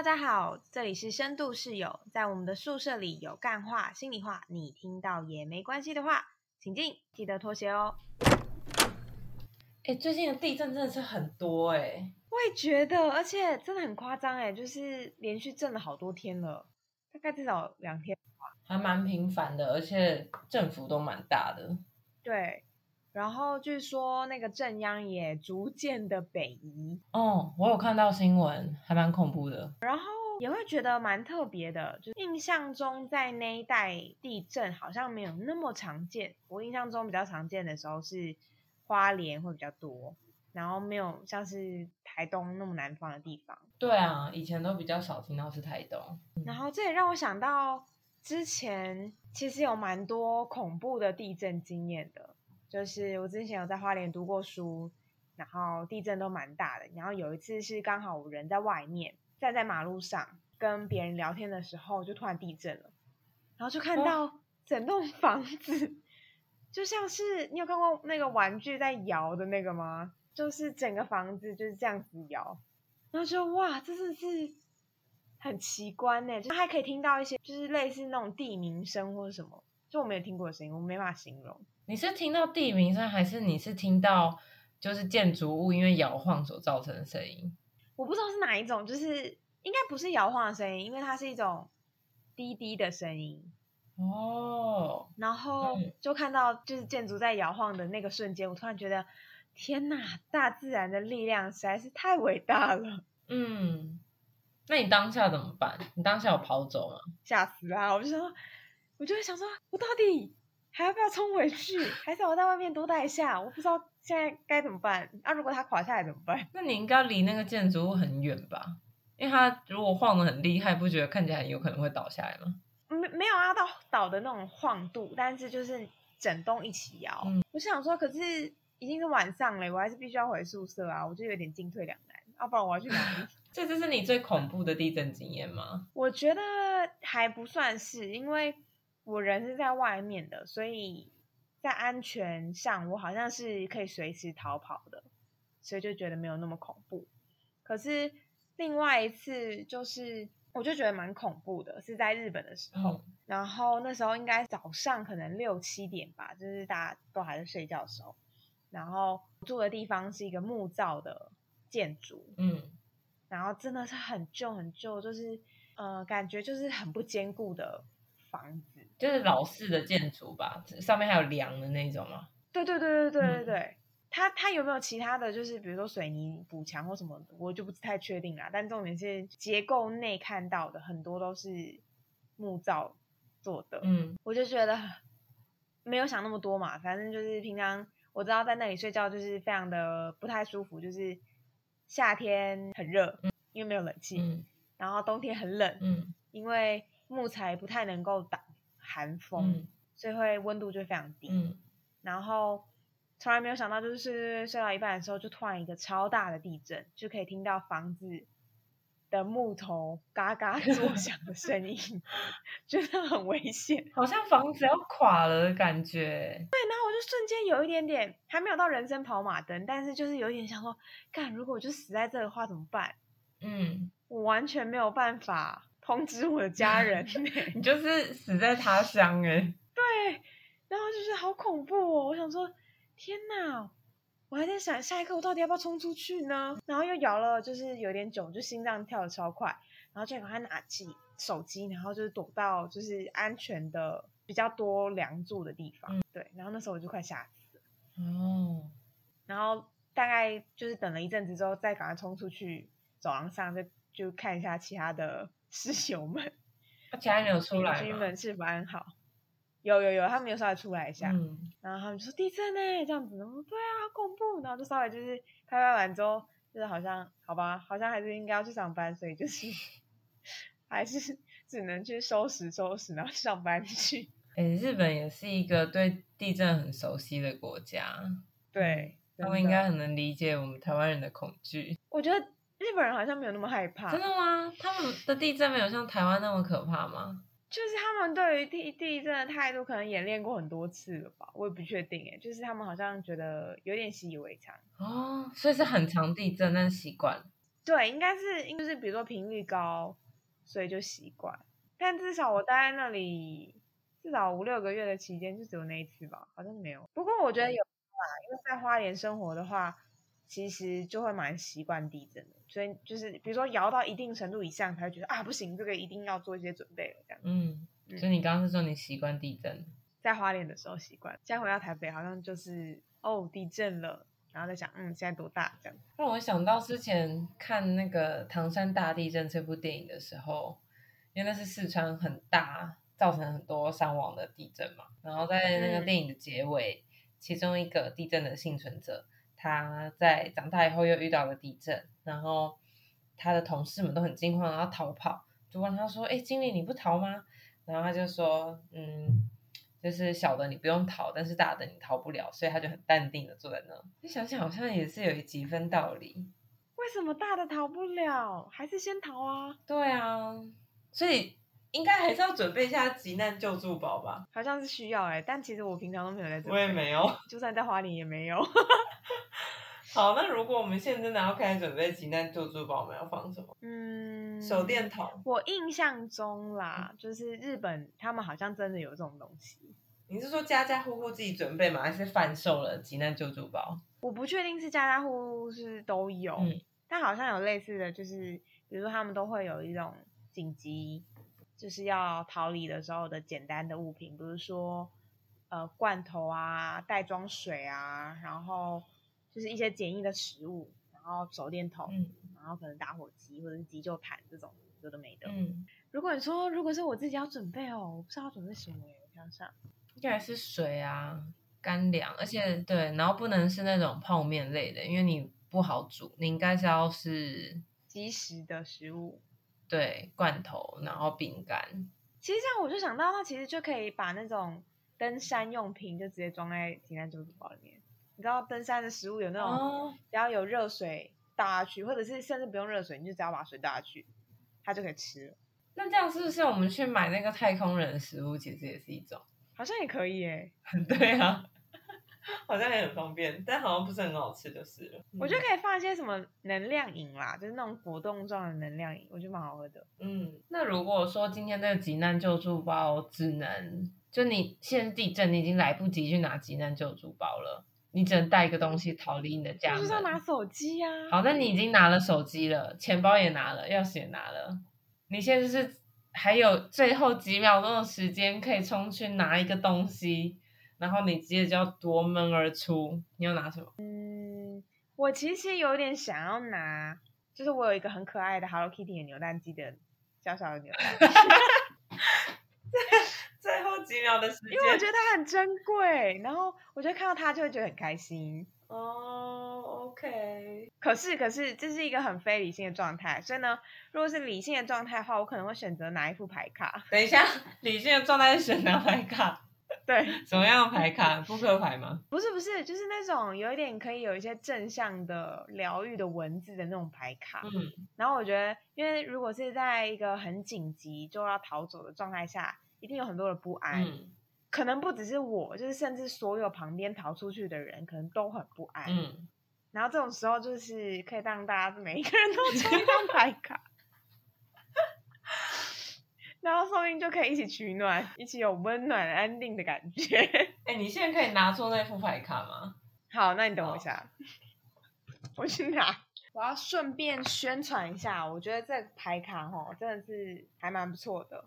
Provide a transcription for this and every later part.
大家好，这里是深度室友，在我们的宿舍里有干话、心里话，你听到也没关系的话，请进，记得脱鞋哦。哎、最近的地震真的是很多哎、我也觉得，而且真的很夸张哎，就是连续震了好多天了，大概至少两天。还蛮频繁的，而且振幅都蛮大的。对，然后据说那个震央也逐渐的北移，哦，我有看到新闻，还蛮恐怖的。然后也会觉得蛮特别的。就印象中在那一带地震好像没有那么常见，我印象中比较常见的时候是花莲会比较多，然后没有像是台东那么南方的地方。对啊，以前都比较少听到是台东。然后这也让我想到之前其实有蛮多恐怖的地震经验的，就是我之前有在花莲读过书，然后地震都蛮大的。然后有一次是刚好我人在外面，站在马路上跟别人聊天的时候，就突然地震了，然后就看到整栋 房子，就像是你有看过那个玩具在摇的那个吗？就是整个房子就是这样子摇，然后就哇，这是是很奇观呢，就还可以听到一些就是类似那种地鸣声或者什么，就我没有听过的声音，我没办法形容。你是听到地鸣声，还是你是听到就是建筑物因为摇晃所造成的声音？我不知道是哪一种，就是应该不是摇晃的声音，因为它是一种滴滴的声音。哦，然后嗯就看到就是建筑在摇晃的那个瞬间，我突然觉得，天呐，大自然的力量实在是太伟大了，嗯，那你当下怎么办？你当下有跑走吗？吓死啦！我就说，我就会想说，我到底还要不要冲回去，还是我在外面多待一下？我不知道现在该怎么办。啊，如果它垮下来怎么办？那你应该离那个建筑物很远吧？因为它如果晃得很厉害，不觉得看起来很有可能会倒下来吗？没没有啊到倒的那种晃度，但是就是整栋一起摇。嗯我想说，可是已经是晚上了，我还是必须要回宿舍啊，我就有点进退两难。要、不然我要去哪里？这就是你最恐怖的地震经验吗？我觉得还不算是，因为我人是在外面的，所以在安全上我好像是可以随时逃跑的，所以就觉得没有那么恐怖。可是另外一次就是，我就觉得蛮恐怖的，是在日本的时候。嗯然后那时候应该早上可能六七点吧，就是大家都还在睡觉的时候。然后住的地方是一个木造的建筑，嗯，然后真的是很旧很旧，就是呃，感觉就是很不坚固的房子。就是老式的建筑吧，上面还有梁的那种吗？对对对对对对嗯。对，它它有没有其他的就是比如说水泥补墙或什么，我就不太确定啦。但重点是结构内看到的很多都是木造做的，嗯。我就觉得没有想那么多嘛，反正就是平常我知道在那里睡觉就是非常的不太舒服，就是夏天很热，因为没有冷气，嗯。然后冬天很冷，嗯。因为木材不太能够挡寒风，嗯所以会温度就非常低。嗯，然后从来没有想到，就是睡睡睡睡到一半的时候，就突然一个超大的地震，就可以听到房子的木头嘎嘎作响的声音，觉得很危险。好像房子要垮了的感觉。对然后我就瞬间有一点点，还没有到人生跑马灯，但是就是有一点想说，干，如果我就死在这的话怎么办？嗯，我完全没有办法通知我的家人、你就是死在他乡哎、对，然后就是好恐怖哦！我想说，天哪！我还在想下一刻我到底要不要冲出去呢？然后又摇了，就是有点久，就心脏跳的超快，然后就赶快拿起手机，然后就是躲到就是安全的比较多梁柱的地方。对，然后那时候我就快吓死了，哦，然后大概就是等了一阵子之后，再赶快冲出去走廊上，就就看一下其他的室友们、那其他人有出邻来吗？居们是否安好。有有有，他们有稍微出来一下，嗯，然后他们就说地震呢，这样子，对啊，好恐怖，然后就稍微就是拍拍完之后，就是好像好吧，好像还是应该要去上班，所以就是 还是只能去收拾收拾，然后上班去。哎、日本也是一个对地震很熟悉的国家，对，他们应该很能理解我们台湾人的恐惧。我觉得日本人好像没有那么害怕，真的吗？他们的地震没有像台湾那么可怕吗？就是他们对于地地震的态度可能演练过很多次了吧，我也不确定哎，就是他们好像觉得有点习以为常。哦，所以是很常地震，但是习惯了。对，应该是就是比如说频率高，所以就习惯。但至少我待在那里至少五六个月的期间，就只有那一次吧，好像没有。不过我觉得有啦，因为在花莲生活的话，其实就会蛮习惯地震的。所以就是比如说摇到一定程度以上，才会觉得啊不行，这个一定要做一些准备了这样。嗯，所以你刚刚是说你习惯地震？在花莲的时候习惯，现在回到台北好像就是哦地震了，然后再想嗯现在多大这样。让我想到之前看那个唐山大地震这部电影的时候，因为那是四川很大，造成很多伤亡的地震嘛。然后在那个电影的结尾，其中一个地震的幸存者，他在长大以后又遇到了地震，然后他的同事们都很惊慌，然后逃跑，就问他说：“哎，经理你不逃吗？”然后他就说：“嗯。”就是小的你不用逃，但是大的你逃不了，所以他就很淡定的坐在那。你想想，好像也是有几分道理。为什么大的逃不了？还是先逃啊？对啊，所以应该还是要准备一下急难救助包吧？好像是需要哎，但其实我平常都没有在。我也没有，就算在花莲也没有。好，那如果我们现在真的要开始准备急难救助包，我们要放什么？嗯，手电筒。我印象中啦，就是日本他们好像真的有这种东西。你是说家家户户自己准备吗？还是贩售了急难救助包？我不确定是家家户户是都有，但好像有类似的就是，比如说他们都会有一种紧急，就是要逃离的时候的简单的物品，比如说呃罐头啊、袋装水啊，然后。就是一些简易的食物，然后手电筒，然后可能打火机或者是急救毯这种有的没的。嗯，如果你说如果是我自己要准备哦，我不知道要准备什么哎，我想想，应该是水啊，干粮，而且对，然后不能是那种泡面类的，因为你不好煮，你应该是要是即食的食物，对，罐头，然后饼干。其实这样我就想到，它其实就可以把那种登山用品就直接装在提篮救助包里面。你知道登山的食物有那种，只要有热水倒下去，或者是甚至不用热水，你就只要把水倒下去，它就可以吃了。那这样是不是我们去买那个太空人的食物，其实也是一种？好像也可以诶。对啊，好像也很方便，但好像不是很好吃就是了。我觉得可以放一些什么能量饮啦，就是那种果冻状的能量饮，我觉得蛮好喝的。嗯，那如果说今天这个急难救助包只能，就你现在地震，你已经来不及去拿急难救助包了。你只能带一个东西逃离你的家门。就是要拿手机呀。好，那你已经拿了手机了，钱包也拿了，钥匙也拿了。你现在是还有最后几秒钟的时间可以冲去拿一个东西，然后你接着就要夺门而出。你要拿什么？嗯，我其实有点想要拿，就是我有一个很可爱的 Hello Kitty 的扭蛋机的小小的扭蛋。最后几秒的时间，因为我觉得它很珍贵，然后我觉得看到它就会觉得很开心。哦，OK。可是，可是这是一个很非理性的状态，所以呢，如果是理性的状态的话，我可能会选择拿一副牌卡。等一下，理性的状态是选拿牌卡？对，什么样的牌卡？扑克牌吗？不是，不是，就是那种有一点可以有一些正向的疗愈的文字的那种牌卡。嗯。然后我觉得，因为如果是在一个很紧急就要逃走的状态下。一定有很多的不安，可能不只是我，就是甚至所有旁边逃出去的人，可能都很不安。嗯，然后这种时候就是可以让大家每一个人都抽一张牌卡，然后说不定就可以一起取暖，一起有温暖安定的感觉。哎，你现在可以拿出那副牌卡吗？好，那你等我一下，我去拿。我要顺便宣传一下，我觉得这牌卡哈真的是还蛮不错的。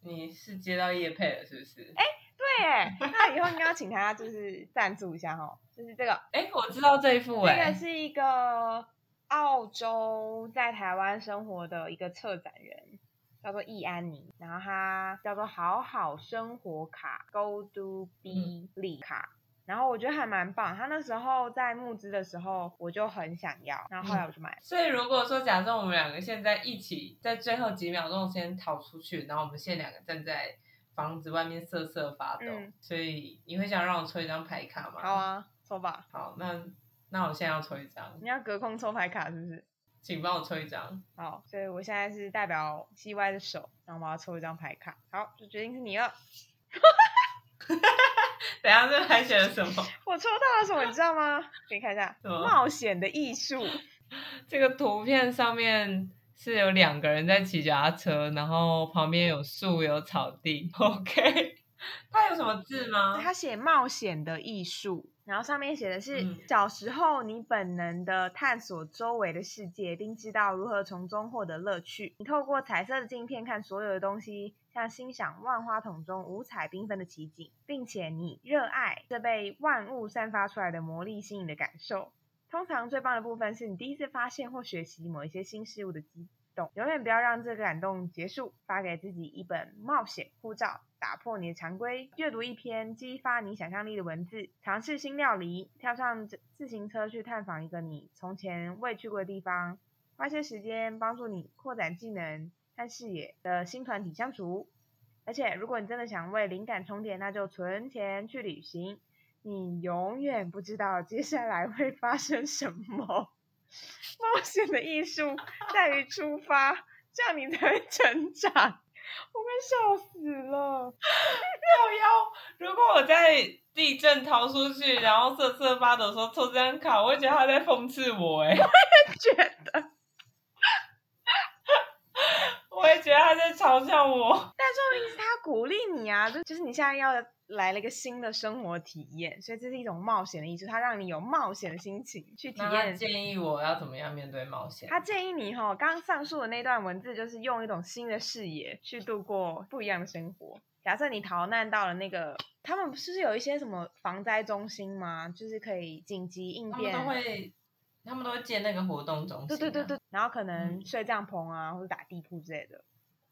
你是接到叶配了是不是？哎，对哎，那以后应该要请他就是赞助一下哈，就是这个。哎，我知道这一副哎，这个是一个澳洲在台湾生活的一个策展人，叫做易安妮，然后他叫做好好生活卡 Go Do Be 礼卡。然后我觉得还蛮棒，他那时候在募资的时候，我就很想要，然后后来我就买了。所以如果说假设我们两个现在一起在最后几秒钟先逃出去，然后我们现在两个站在房子外面瑟瑟发抖，所以你会想让我抽一张牌卡吗？好啊，抽吧。好，那那我现在要抽一张。你要隔空抽牌卡是不是？请帮我抽一张。好，所以我现在是代表 C Y 的手，然后我要抽一张牌卡。好，就决定是你了。等下，这牌写了什么？我抽到了什么？你知道吗？给你看一下，冒险的艺术。这个图片上面是有两个人在骑脚踏车，然后旁边有树有草地。OK，它有什么字吗？它写冒险的艺术，然后上面写的是、嗯小时候你本能的探索周围的世界，并知道如何从中获得乐趣。你透过彩色的镜片看所有的东西，像欣赏万花筒中五彩缤纷的奇景，并且你热爱这被万物散发出来的魔力吸引的感受。通常最棒的部分是你第一次发现或学习某一些新事物的激动。永远不要让这个感动结束。发给自己一本冒险护照，打破你的常规，阅读一篇激发你想象力的文字，尝试新料理，跳上自自行车去探访一个你从前未去过的地方，花些时间帮助你扩展技能和视野的新团体相处。而且，如果你真的想为灵感充电，那就存钱去旅行。你永远不知道接下来会发生什么。冒险的艺术在于出发，这样你才会成长。我快笑死了！要要，如果我在地震逃出去，然后瑟瑟发抖说抽这张卡，我会觉得他在讽刺我、欸，哎，觉得，我会觉得他在嘲笑我。但说明是他鼓励你啊，就就是你现在要来了一个新的生活体验，所以这是一种冒险的艺术，他让你有冒险的心情去体那他验。建议我要怎么样面对冒险？他建议你哈，刚刚上述的那段文字就是用一种新的视野去度过不一样的生活。假设你逃难到了那个，他们不是有一些什么防灾中心吗？就是可以紧急应他们变，都会，他们都会建那个活动中心、啊对对对对，，然后可能嗯睡帐篷啊，或者打地铺之类的，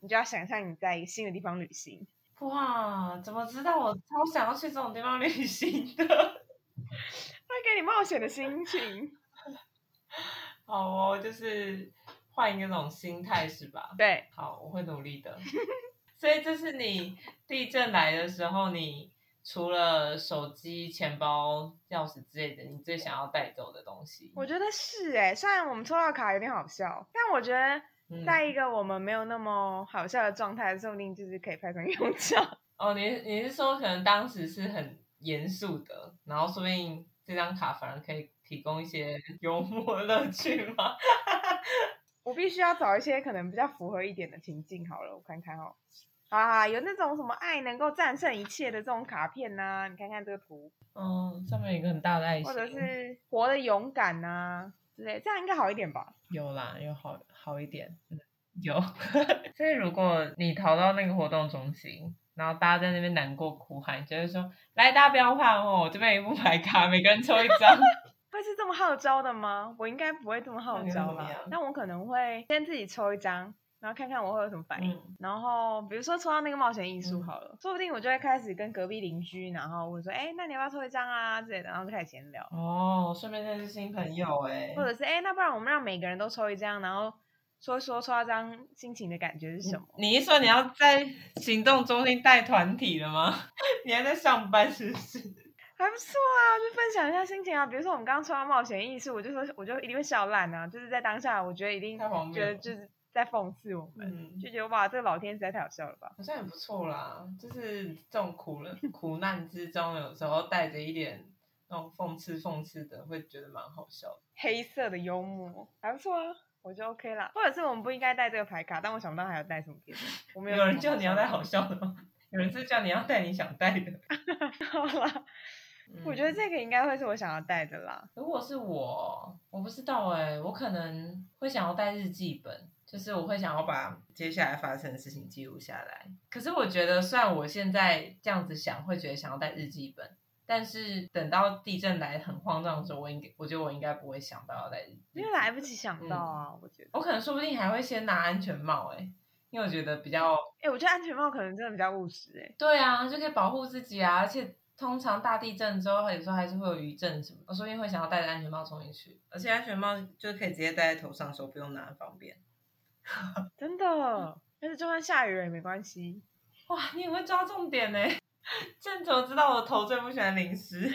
你就要想象你在一个新的地方旅行，哇，怎么知道我超想要去这种地方旅行的？会给你冒险的心情。好哦，就是换一个种心态是吧？对，好，我会努力的。所以这是你地震来的时候，你除了手机、钱包、钥匙之类的，你最想要带走的东西？我觉得是哎，虽然我们抽到卡有点好笑，但我觉得嗯在一个我们没有那么好笑的状态，说不定就是可以派上用场。哦，你你是说可能当时是很严肃的，然后说不定这张卡反而可以提供一些幽默乐趣吗？我必须要找一些可能比较符合一点的情境好了，我看看哦。啊，有那种什么爱能够战胜一切的这种卡片呐、你看看这个图，嗯，上面有一个很大的爱心，或者是活的勇敢呐、之类，这样应该好一点吧？有啦，有好好一点，嗯，有。所以如果你逃到那个活动中心，然后大家在那边难过哭喊，就会说：“来，大家不要怕哦，我这边有一副牌卡，每个人抽一张。会是这么号召的吗？我应该不会这么号召啦怎么样，但我可能会先自己抽一张，然后看看我会有什么反应。嗯然后比如说抽到那个冒险艺术嗯好了，说不定我就会开始跟隔壁邻居，然后我说：“哎，那你要不要抽一张啊？”之类的，然后就开始闲聊。哦，顺便认识新朋友哎或。者是哎、诶那不然我们让每个人都抽一张，然后说一说抽到这张心情的感觉是什么？你一说你要在行动中心带团体了吗？你还在上班是不是？还不错啊，就分享一下心情啊。比如说我们刚刚抽到冒险艺术，我就说我就一定会笑烂啊，就是在当下，我觉得一定觉得就是在讽刺我们，嗯，就觉得哇，这个老天实在太好笑了吧。好像也不错啦。就是这种苦了苦难之中，有时候带着一点那种讽刺讽刺的，会觉得蛮好笑的。黑色的幽默还不错啊，我就 OK 啦。或者是我们不应该带这个牌卡，但我想不到还要带什么别的。有有人叫你要带好笑笑的吗？有人是叫你要带你想带的。好啦，我觉得嗯这个应该会是我想要带的啦。如果是我，我不知道哎、我可能会想要带日记本，就是我会想要把接下来发生的事情记录下来。可是我觉得，虽然我现在这样子想，会觉得想要带日记本，但是等到地震来很慌张的时候，我应该，我觉得我应该不会想到要带日记本因为来不及想到啊，我觉得。我可能说不定还会先拿安全帽哎、因为我觉得比较哎、我觉得安全帽可能真的比较务实哎、对啊，就可以保护自己啊，而且。通常大地震之后，有时候还是会有余震什么，我说不定会想要戴着安全帽冲进去，而且安全帽就可以直接戴在头上，手不用拿，很方便。真的。但是就算下雨了也没关系。哇，你很会抓重点呢！正怎么知道我头最不喜欢淋湿？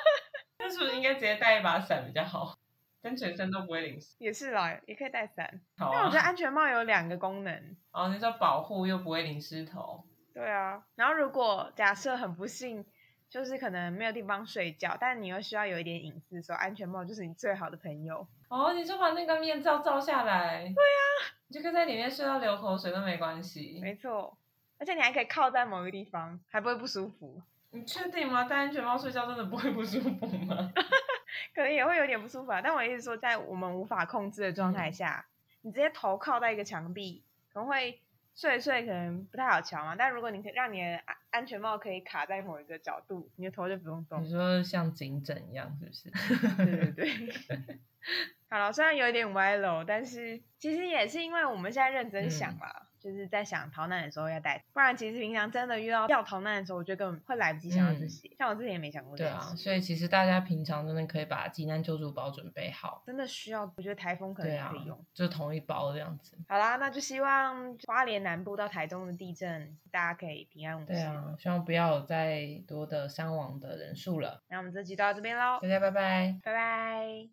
那是不是应该直接带一把伞比较好？跟全身都不会淋湿。也是啦，也可以带伞。好但我觉得啊。安全帽有两个功能。哦，你说保护又不会淋湿头。对啊，然后如果假设很不幸，就是可能没有地方睡觉，但你又需要有一点隐私的时候，安全帽就是你最好的朋友。哦，你就把那个面罩罩下来。对呀，你就可以在里面睡到流口水都没关系。没错，而且你还可以靠在某个地方，还不会不舒服。你确定吗？戴安全帽睡觉真的不会不舒服吗？可能也会有点不舒服啊。但我意思说，在我们无法控制的状态下，你直接头靠在一个墙壁，可能会。睡睡可能不太好瞧嘛，但如果你可以让你的安安全帽可以卡在某一个角度，你的头就不用动。你说像颈枕一样，是不是？对对对。好了，虽然有一点歪楼，但是其实也是因为我们现在认真想了。就是在想逃难的时候要带，不然其实平常真的遇到要逃难的时候，我觉得根本会来不及想到这些。像我之前也没想过这对啊，所以其实大家平常真的可以把急难救助包准备好。真的需要，我觉得台风可能也可以用，就同一包这样子。好啦，那就希望花莲南部到台东的地震，大家可以平安无事。对啊，希望不要有再多的伤亡的人数了。那我们这集到这边喽，大家拜拜，拜拜。